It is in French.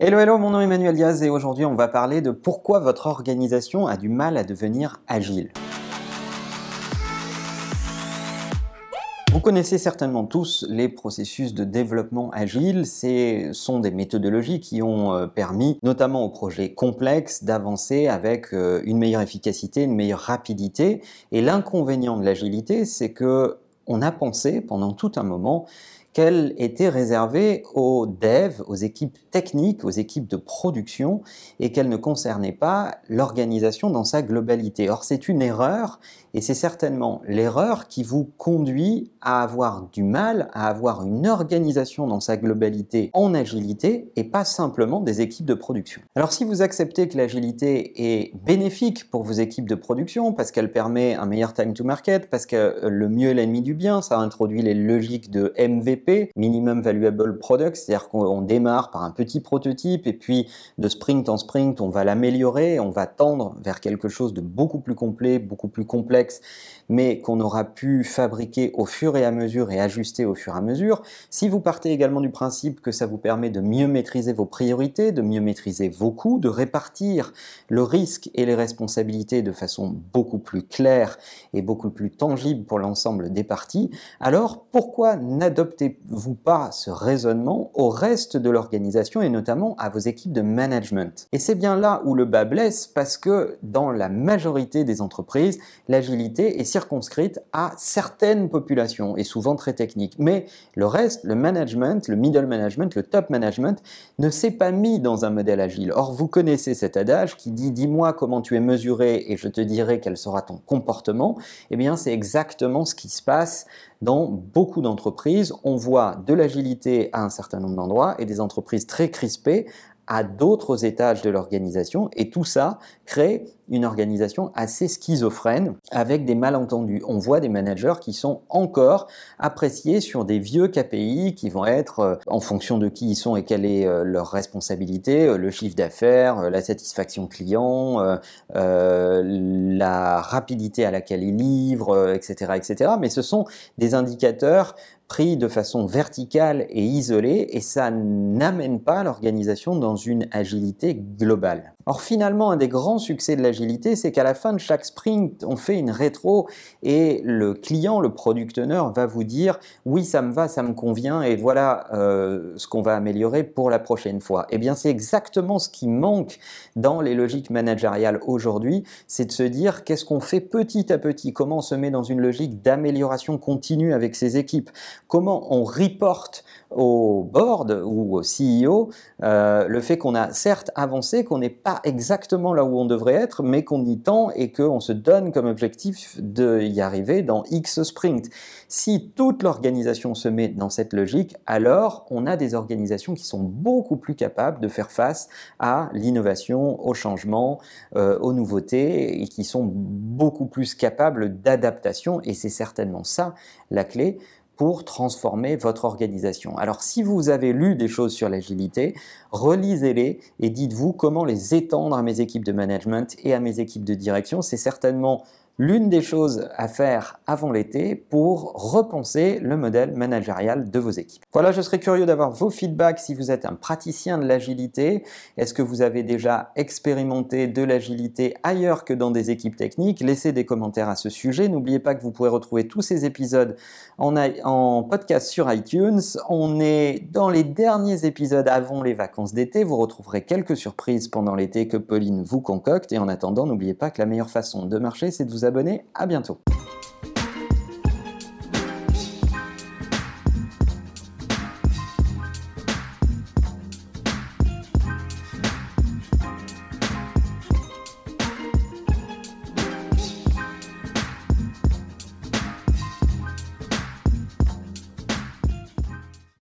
Hello, hello, mon nom est Emmanuel Diaz et aujourd'hui on va parler de pourquoi votre organisation a du mal à devenir agile. Vous connaissez certainement tous les processus de développement agile. Ce sont des méthodologies qui ont euh, permis, notamment aux projets complexes, d'avancer avec euh, une meilleure efficacité, une meilleure rapidité. Et l'inconvénient de l'agilité, c'est que on a pensé pendant tout un moment qu'elle était réservée aux devs, aux équipes techniques, aux équipes de production, et qu'elle ne concernait pas l'organisation dans sa globalité. Or, c'est une erreur, et c'est certainement l'erreur qui vous conduit à avoir du mal à avoir une organisation dans sa globalité en agilité, et pas simplement des équipes de production. Alors, si vous acceptez que l'agilité est bénéfique pour vos équipes de production, parce qu'elle permet un meilleur time to market, parce que le mieux est l'ennemi du bien, ça introduit les logiques de MVP, Minimum Valuable Product, c'est-à-dire qu'on démarre par un petit prototype et puis de sprint en sprint, on va l'améliorer, on va tendre vers quelque chose de beaucoup plus complet, beaucoup plus complexe, mais qu'on aura pu fabriquer au fur et à mesure et ajuster au fur et à mesure. Si vous partez également du principe que ça vous permet de mieux maîtriser vos priorités, de mieux maîtriser vos coûts, de répartir le risque et les responsabilités de façon beaucoup plus claire et beaucoup plus tangible pour l'ensemble des parties, alors pourquoi n'adoptez vous pas ce raisonnement au reste de l'organisation et notamment à vos équipes de management? Et c'est bien là où le bas blesse parce que dans la majorité des entreprises, l'agilité est circonscrite à certaines populations et souvent très techniques. Mais le reste, le management, le middle management, le top management, ne s'est pas mis dans un modèle agile. Or, vous connaissez cet adage qui dit dis-moi comment tu es mesuré et je te dirai quel sera ton comportement. Eh bien, c'est exactement ce qui se passe dans beaucoup d'entreprises. On voit de l'agilité à un certain nombre d'endroits et des entreprises très crispées à d'autres étages de l'organisation et tout ça crée une organisation assez schizophrène avec des malentendus. On voit des managers qui sont encore appréciés sur des vieux KPI qui vont être euh, en fonction de qui ils sont et quelle est euh, leur responsabilité, euh, le chiffre d'affaires, la satisfaction client, la rapidité à laquelle ils livrent, etc., etc. Mais ce sont des indicateurs de façon verticale et isolée et ça n'amène pas l'organisation dans une agilité globale. Or finalement, un des grands succès de l'agilité, c'est qu'à la fin de chaque sprint, on fait une rétro et le client, le product owner, va vous dire oui, ça me va, ça me convient et voilà euh, ce qu'on va améliorer pour la prochaine fois. Eh bien, c'est exactement ce qui manque dans les logiques managériales aujourd'hui, c'est de se dire qu'est-ce qu'on fait petit à petit, comment on se met dans une logique d'amélioration continue avec ses équipes, comment on reporte au board ou au CEO euh, le fait qu'on a certes avancé, qu'on n'est pas exactement là où on devrait être, mais qu'on y tend et qu'on se donne comme objectif d'y arriver dans X sprint. Si toute l'organisation se met dans cette logique, alors on a des organisations qui sont beaucoup plus capables de faire face à l'innovation, au changement, euh, aux nouveautés et qui sont beaucoup plus capables d'adaptation et c'est certainement ça la clé pour transformer votre organisation. Alors si vous avez lu des choses sur l'agilité, relisez-les et dites-vous comment les étendre à mes équipes de management et à mes équipes de direction. C'est certainement l'une des choses à faire avant l'été pour repenser le modèle managérial de vos équipes. Voilà, je serais curieux d'avoir vos feedbacks si vous êtes un praticien de l'agilité. Est-ce que vous avez déjà expérimenté de l'agilité ailleurs que dans des équipes techniques? Laissez des commentaires à ce sujet. N'oubliez pas que vous pouvez retrouver tous ces épisodes en, en podcast sur iTunes. On est dans les derniers épisodes avant les vacances d'été. Vous retrouverez quelques surprises pendant l'été que Pauline vous concocte. Et en attendant, n'oubliez pas que la meilleure façon de marcher, c'est de vous abonner. À bientôt.